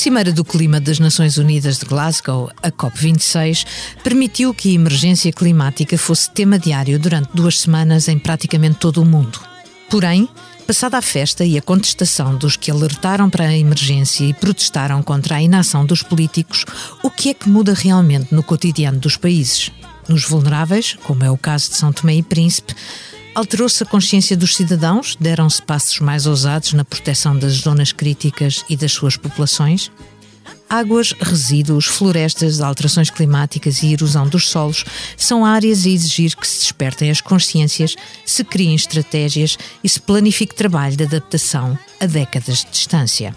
Cimeira do Clima das Nações Unidas de Glasgow, a COP26, permitiu que a emergência climática fosse tema diário durante duas semanas em praticamente todo o mundo. Porém, passada a festa e a contestação dos que alertaram para a emergência e protestaram contra a inação dos políticos, o que é que muda realmente no cotidiano dos países? Nos vulneráveis, como é o caso de São Tomé e Príncipe, Alterou-se a consciência dos cidadãos? Deram-se passos mais ousados na proteção das zonas críticas e das suas populações? Águas, resíduos, florestas, alterações climáticas e erosão dos solos são áreas a exigir que se despertem as consciências, se criem estratégias e se planifique trabalho de adaptação a décadas de distância.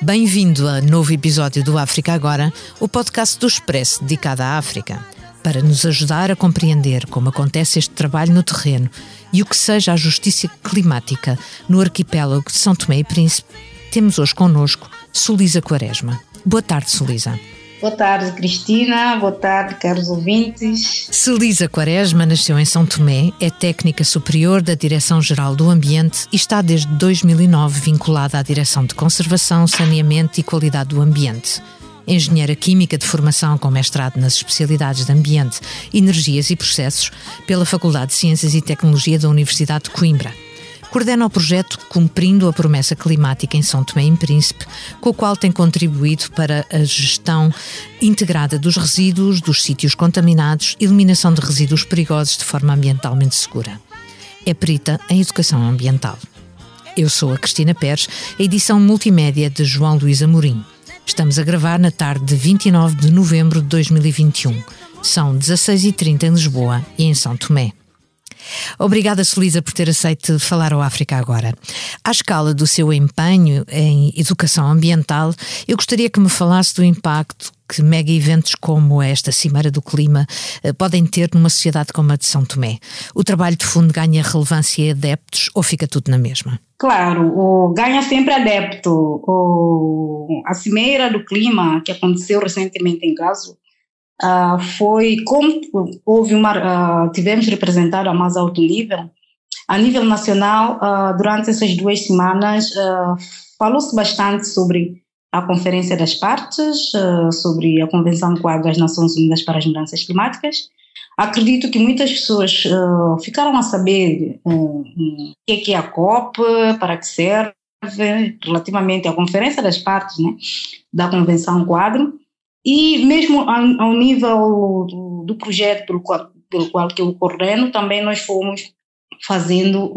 Bem-vindo a novo episódio do África Agora, o podcast do Expresso dedicado à África. Para nos ajudar a compreender como acontece este trabalho no terreno e o que seja a justiça climática no arquipélago de São Tomé e Príncipe, temos hoje connosco Solisa Quaresma. Boa tarde, Solisa. Boa tarde, Cristina. Boa tarde, caros ouvintes. Celisa Quaresma nasceu em São Tomé, é técnica superior da Direção-Geral do Ambiente e está desde 2009 vinculada à Direção de Conservação, Saneamento e Qualidade do Ambiente engenheira química de formação com mestrado nas especialidades de Ambiente, Energias e Processos pela Faculdade de Ciências e Tecnologia da Universidade de Coimbra. Coordena o projeto Cumprindo a Promessa Climática em São Tomé e Príncipe, com o qual tem contribuído para a gestão integrada dos resíduos, dos sítios contaminados, eliminação de resíduos perigosos de forma ambientalmente segura. É perita em Educação Ambiental. Eu sou a Cristina Pérez, a edição multimédia de João Luís Amorim. Estamos a gravar na tarde de 29 de novembro de 2021. São 16h30 em Lisboa e em São Tomé. Obrigada, Solisa, por ter aceito falar ao África agora. À escala do seu empenho em educação ambiental, eu gostaria que me falasse do impacto que mega eventos como esta Cimeira do Clima eh, podem ter numa sociedade como a de São Tomé. O trabalho de fundo ganha relevância e adeptos ou fica tudo na mesma? Claro, o, ganha sempre adepto. O, a Cimeira do Clima, que aconteceu recentemente em Glasgow, uh, foi como houve uma, uh, tivemos representado a mais alto nível, a nível nacional, uh, durante essas duas semanas, falou-se bastante sobre a Conferência das Partes, sobre a Convenção Quadro das Nações Unidas para as Mudanças Climáticas. Acredito que muitas pessoas ficaram a saber o que é, que é a COP, para que serve, relativamente à Conferência das Partes né, da Convenção Quadro, e mesmo ao, nível do, projeto pelo qual, pelo qual que eu coordeno, também nós fomos fazendo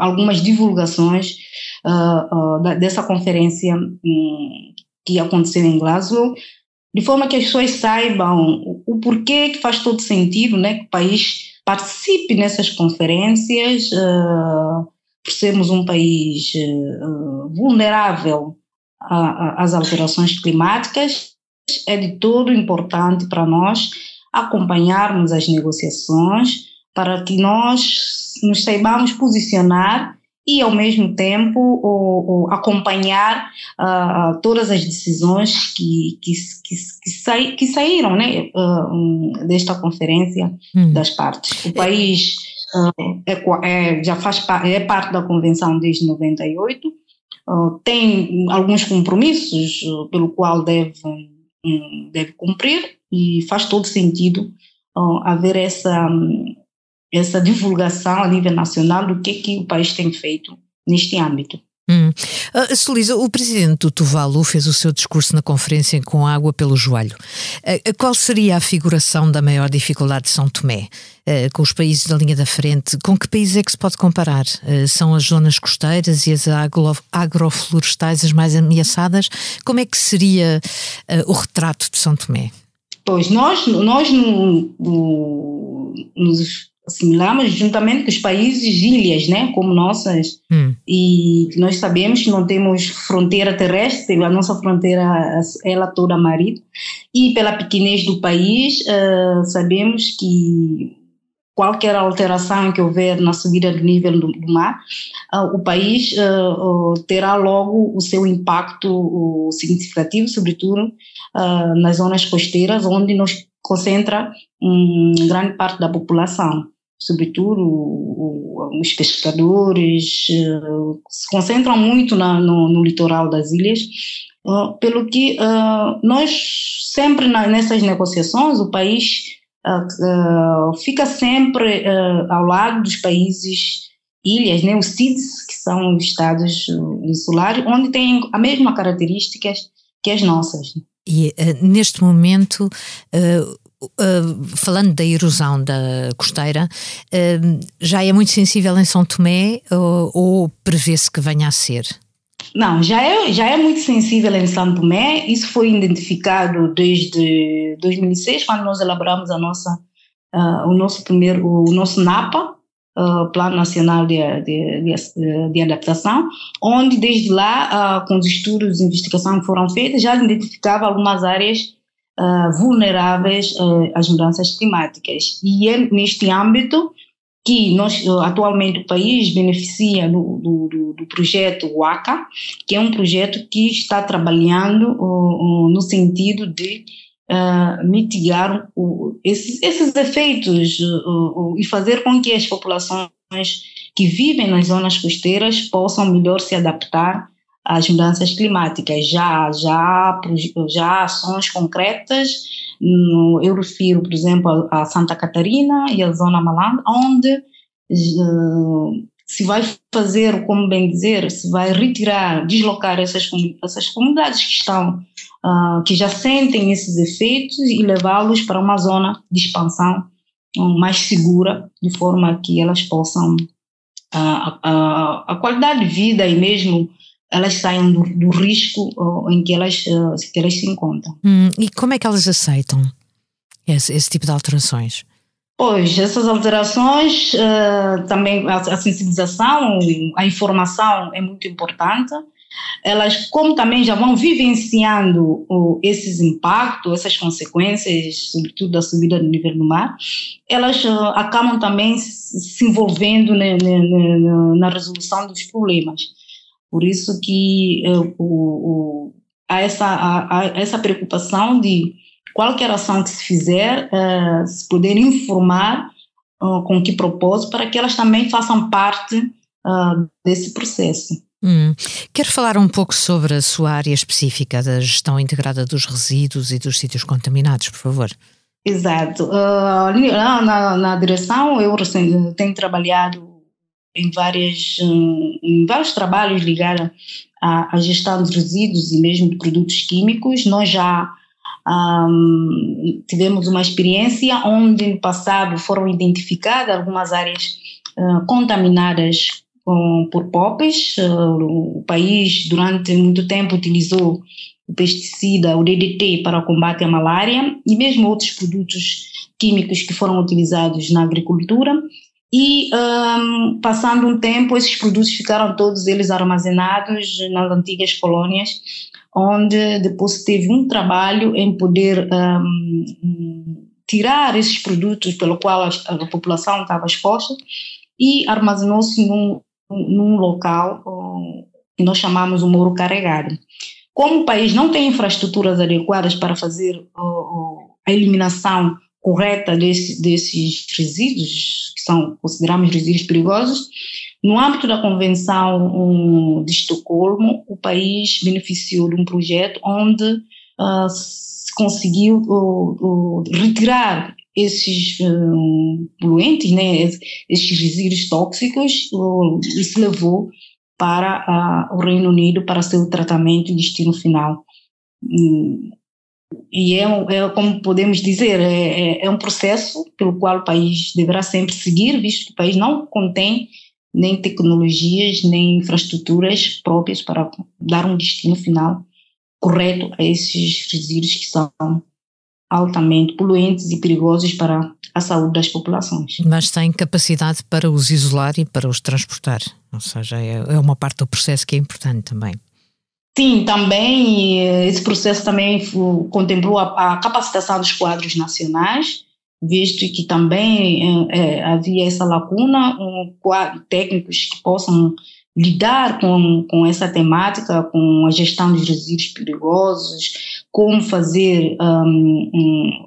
algumas divulgações uh, da, dessa conferência um, que aconteceu em Glasgow, de forma que as pessoas saibam o, o porquê que faz todo sentido né, que o país participe nessas conferências, por sermos um país vulnerável às alterações climáticas é de todo importante para nós acompanharmos as negociações para que nós nos saibamos posicionar e, ao mesmo tempo, o, o acompanhar uh, todas as decisões que, que, que, que, sai, que saíram né, uh, desta conferência hum. das partes. O país uh, é, é, já faz é parte da convenção desde 98, tem alguns compromissos pelo qual deve deve cumprir e faz todo sentido uh, haver essa, essa divulgação a nível nacional do que, que o país tem feito neste âmbito. Hum. Uh, Solisa, o presidente do Tuvalu fez o seu discurso na conferência com água pelo joelho. Uh, qual seria a figuração da maior dificuldade de São Tomé? Uh, com os países da linha da frente, com que países é que se pode comparar? São as zonas costeiras e as agro agroflorestais as mais ameaçadas? Como é que seria o retrato de São Tomé? Pois, nós, nós no, no, nos assimilamos juntamente com os países ilhas, né, como nossas, hum. e nós sabemos que não temos fronteira terrestre, a nossa fronteira ela toda marítima, e pela pequenez do país, uh, sabemos que qualquer alteração que houver na subida do nível do, do mar, uh, o país uh, terá logo o seu impacto significativo, sobretudo nas zonas costeiras, onde nos concentra um, grande parte da população sobretudo os pescadores, eh, se concentram muito na, no, no, litoral das ilhas Uh, pelo que uh, nós sempre nessas negociações o país fica sempre ao lado dos países ilhas, né, os CIDs, que são estados insulares, onde têm a mesma características que as nossas. E neste momento Uh, falando da erosão da costeira, uh, já é muito sensível em São Tomé ou, ou prevê-se que venha a ser? Não, já é, já é muito sensível em São Tomé. Isso foi identificado desde 2006, quando nós elaboramos a nossa, uh, o nosso primeiro, o nosso NAPA, uh, Plano Nacional de, de, de, de, Adaptação, onde desde lá, uh, com os estudos de investigação que foram feitos, já identificava algumas áreas vulneráveis às mudanças climáticas. E é neste âmbito que nós, atualmente o país beneficia do, do, do, projeto WACA, que é um projeto que está trabalhando uh, uh, no sentido de uh, mitigar o, esses, esses, efeitos e fazer com que as populações que vivem nas zonas costeiras possam melhor se adaptar às mudanças climáticas. Já, já, já ações concretas eu refiro, por exemplo, a Santa Catarina e a Zona Malandra, onde uh, se vai fazer, como bem dizer, se vai retirar, deslocar essas, essas comunidades que estão, uh, que já sentem esses efeitos e levá-los para uma zona de expansão uh, mais segura, de forma que elas possam, a, a, a qualidade de vida e mesmo elas saiam do, do risco uh, em que elas, uh, que elas se encontram. Hum, e como é que elas aceitam esse, esse tipo de alterações? Pois, essas alterações, uh, também a, sensibilização, a informação é muito importante. Elas, como também já vão vivenciando esses impactos, essas consequências, sobretudo da subida do nível do mar, elas uh, acabam também se envolvendo na, resolução dos problemas. Por isso que uh, o, há, essa, há, essa preocupação de qualquer ação que se fizer, uh, se poder informar uh, com que propósito, para que elas também façam parte desse processo. Hum. Quero falar um pouco sobre a sua área específica da gestão integrada dos resíduos e dos sítios contaminados, por favor. Exato. Uh, na, na, direção, eu tenho trabalhado em, várias, em vários trabalhos ligados à, à, gestão de resíduos e mesmo de produtos químicos. Nós já um, tivemos uma experiência onde no passado foram identificadas algumas áreas uh, contaminadas com, por POPs. Uh, o país durante muito tempo utilizou o pesticida, o DDT, para o combate à malária e mesmo outros produtos químicos que foram utilizados na agricultura e um, passando um tempo, esses produtos ficaram todos eles armazenados nas antigas colônias, onde depois teve um trabalho em poder um, tirar esses produtos pelo qual a, a população estava exposta e armazenou-se num, num local um, que nós chamamos o Moro Carregado. Como o país não tem infraestruturas adequadas para fazer a eliminação correta desse, desses resíduos, que são consideramos resíduos perigosos. No âmbito da Convenção de Estocolmo, o país beneficiou de um projeto onde uh, se conseguiu uh, uh, retirar esses poluentes, né, esses resíduos tóxicos, e se levou para o Reino Unido para seu tratamento e destino final. Hum, e é, é como podemos dizer, é, é, é, um processo pelo qual o país deverá sempre seguir, visto que o país não contém nem tecnologias, nem infraestruturas próprias para dar um destino final correto a esses resíduos que são altamente poluentes e perigosos para a saúde das populações. Mas tem capacidade para os isolar e para os transportar, ou seja, é, é uma parte do processo que é importante também. Sim, também esse processo também contemplou a, a capacitação dos quadros nacionais, visto que também é, havia essa lacuna, um, técnicos que possam lidar com, com essa temática, com a gestão de resíduos perigosos, como fazer um, um,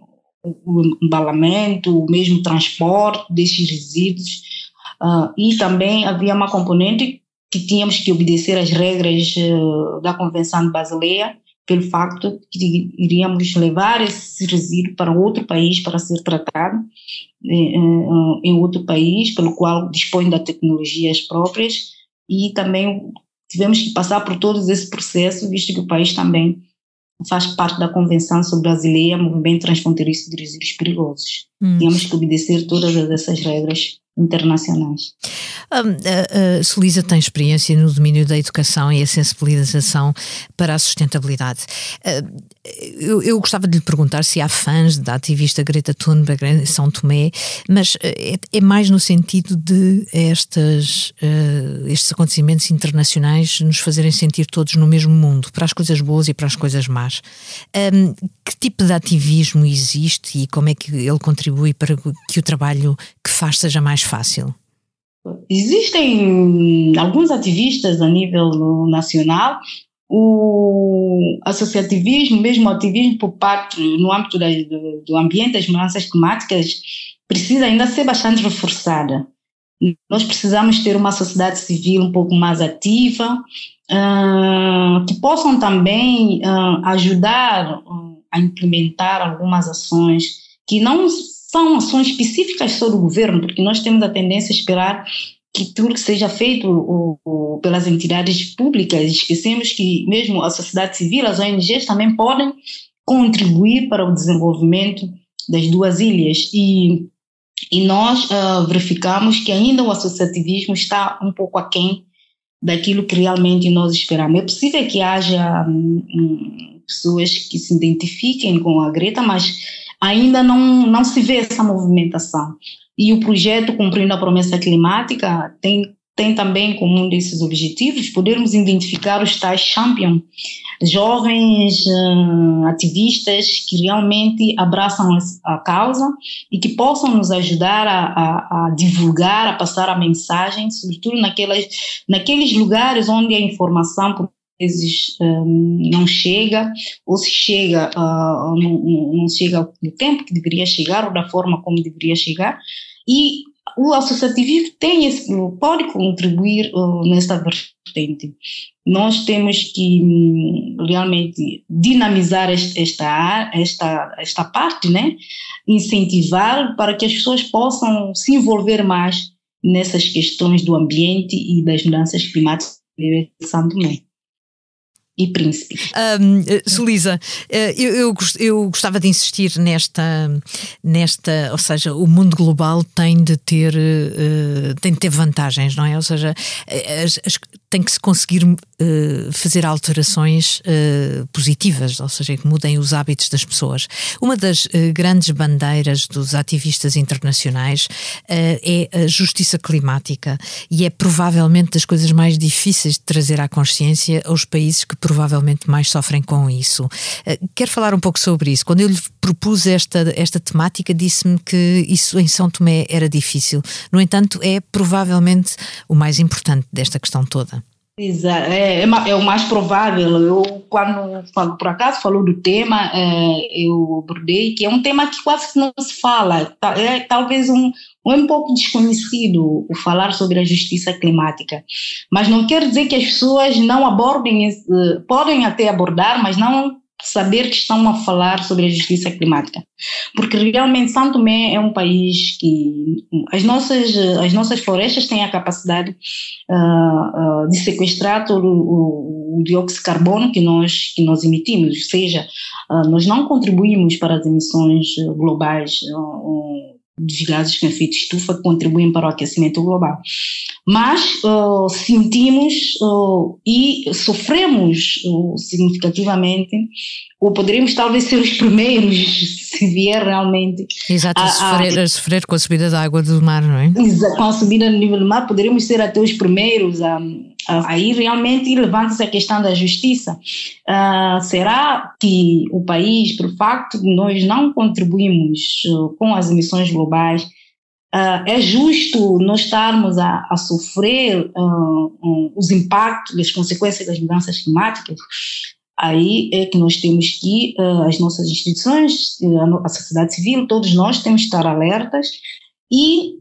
o embalamento, o mesmo transporte desses resíduos. Uh, e também havia uma componente que tínhamos que obedecer às regras uh, da Convenção de Basileia, pelo facto que iríamos levar esse resíduo para outro país para ser tratado em, em outro país, pelo qual dispõe das tecnologias próprias e também tivemos que passar por todo esse processo, visto que o país também faz parte da Convenção sobre Brasileira, Movimento Transfronteiriço de Resíduos Perigosos. Hum. Tínhamos que obedecer todas essas regras internacionais. A, a, a Solisa tem experiência no domínio da educação e a sensibilização para a sustentabilidade. Eu, eu, gostava de lhe perguntar se há fãs da ativista Greta Thunberg em São Tomé, mas é, é mais no sentido de estas, estes acontecimentos internacionais nos fazerem sentir todos no mesmo mundo, para as coisas boas e para as coisas más. Um, que tipo de ativismo existe e como é que ele contribui para que o trabalho que faz seja mais fácil? Existem alguns ativistas a nível nacional, o associativismo, mesmo o ativismo por parte, no âmbito do, do ambiente, das mudanças climáticas, precisa ainda ser bastante reforçada. Nós precisamos ter uma sociedade civil um pouco mais ativa, uh, que possam também uh, ajudar uh, a implementar algumas ações que não são ações específicas só do governo, porque nós temos a tendência a esperar que tudo que seja feito pelas entidades públicas, esquecemos que mesmo a sociedade civil, as ONGs também podem contribuir para o desenvolvimento das duas ilhas e, e nós uh, verificamos que ainda o associativismo está um pouco aquém daquilo que realmente nós esperamos. É possível que haja um, pessoas que se identifiquem com a Greta, mas ainda não, não se vê essa movimentação. E o projeto Cumprindo a Promessa Climática tem, tem também como um desses objetivos podermos identificar os tais champions, jovens uh, ativistas que realmente abraçam a causa e que possam nos ajudar a, a, a divulgar, a passar a mensagem, sobretudo naquelas, naqueles lugares onde a informação, por vezes um, não chega, ou se chega, uh, não, não, chega no tempo que deveria chegar, ou da forma como deveria chegar, e o associativismo tem esse, pode contribuir uh, nesta vertente. Nós temos que um, realmente dinamizar esta, esta, esta parte, né? incentivar para que as pessoas possam se envolver mais nessas questões do ambiente e das mudanças climáticas São Tomé e príncipe. Um, eh, Solisa, eh, eu, eu, eu, gostava de insistir nesta, nesta, ou seja, o mundo global tem de ter, uh, tem de ter vantagens, não é? Ou seja, as, as, tem que se conseguir uh, fazer alterações uh, positivas, ou seja, que mudem os hábitos das pessoas. Uma das grandes bandeiras dos ativistas internacionais é a justiça climática e é provavelmente das coisas mais difíceis de trazer à consciência aos países que provavelmente mais sofrem com isso. Quero falar um pouco sobre isso. Quando eu lhe propus esta, esta temática, disse-me que isso em São Tomé era difícil. No entanto, é provavelmente o mais importante desta questão toda. Exato, é, é, é, o mais provável. Eu, quando, quando por acaso falou do tema, é, eu abordei que é um tema que quase que não se fala. É talvez um, um pouco desconhecido o falar sobre a justiça climática. Mas não quer dizer que as pessoas não abordem, podem até abordar, mas não saber que estão a falar sobre a justiça climática. Porque realmente São Tomé é um país que as nossas, as nossas florestas têm a capacidade uh, uh, de sequestrar todo o, o, dióxido de carbono que nós, que nós emitimos, ou seja, uh, nós não contribuímos para as emissões globais dos gases com efeito estufa que contribuem para o aquecimento global. Mas uh, sentimos uh, e sofremos uh, significativamente, ou poderíamos talvez ser os primeiros, se vier realmente. Exato, a, a, sofrer, a sofrer com a subida da água do mar, não é? Com a subida do nível do mar, poderíamos ser até os primeiros a aí realmente levanta-se a questão da justiça. Uh, será que o país, por facto de nós não contribuímos uh, com as emissões globais, uh, é justo nós estarmos a, a sofrer um, os impactos, as consequências das mudanças climáticas? Aí é que nós temos que, as nossas instituições, a, a sociedade civil, todos nós temos que estar alertas e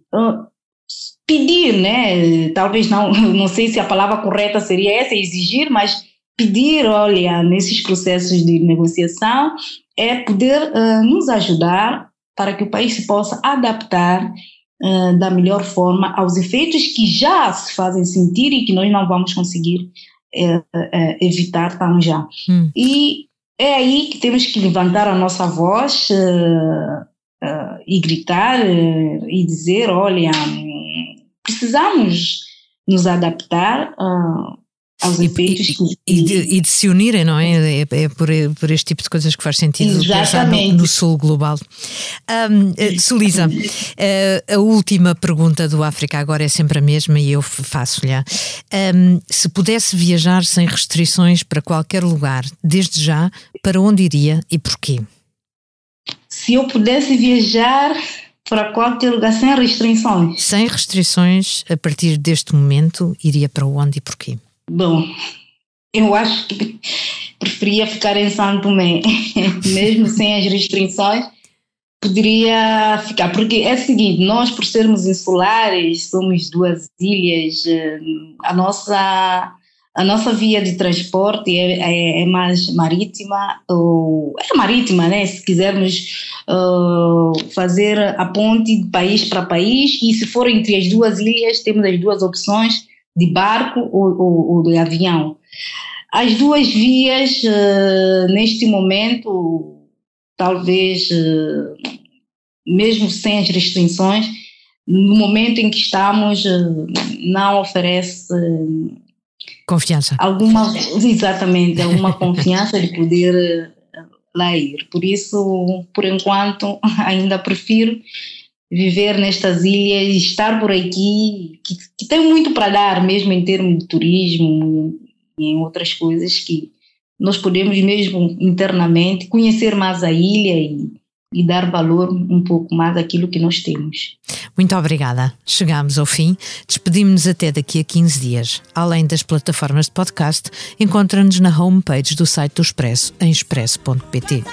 pedir, né? Talvez não, não sei se a palavra correta seria essa, exigir, mas pedir, olha, nesses processos de negociação, é poder uh, nos ajudar para que o país se possa adaptar da melhor forma aos efeitos que já se fazem sentir e que nós não vamos conseguir uh, evitar tão já. Hum. E é aí que temos que levantar a nossa voz e gritar e dizer, olha, precisamos nos adaptar aos efeitos e, que... E de, e de, se unirem, não é? É, é por, por, este tipo de coisas que faz sentido pensar no, no, sul global. Um, eh, Sulisa, uh, a última pergunta do África agora é sempre a mesma e eu faço-lhe. Um, se pudesse viajar sem restrições para qualquer lugar, desde já, para onde iria e porquê? Se eu pudesse viajar para qualquer lugar sem restrições. Sem restrições, a partir deste momento, iria para onde e porquê? Bom, eu acho que preferia ficar em Santo Tomé, mesmo sem as restrições, poderia ficar, porque é o seguinte, nós por sermos insulares, somos duas ilhas, eh, a nossa a nossa via de transporte é, é, é, mais marítima, ou é marítima, né? Se quisermos uh, fazer a ponte de país para país, e se for entre as duas ilhas, temos as duas opções de barco ou, ou, ou de avião. As duas vias, uh, neste momento, talvez, uh, mesmo sem as restrições, no momento em que estamos, uh, não oferece confiança. Alguma, exatamente, alguma confiança de poder lá ir. Por isso, por enquanto, ainda prefiro viver nestas ilhas, estar por aqui, que, que tem muito para dar, mesmo em termos de turismo e em outras coisas que nós podemos mesmo internamente conhecer mais a ilha e, e dar valor um pouco mais àquilo que nós temos. Muito obrigada. Chegamos ao fim. Despedimos-nos até daqui a 15 dias. Além das plataformas de podcast, encontra-nos na homepage do site do Expresso, em expresso.pt.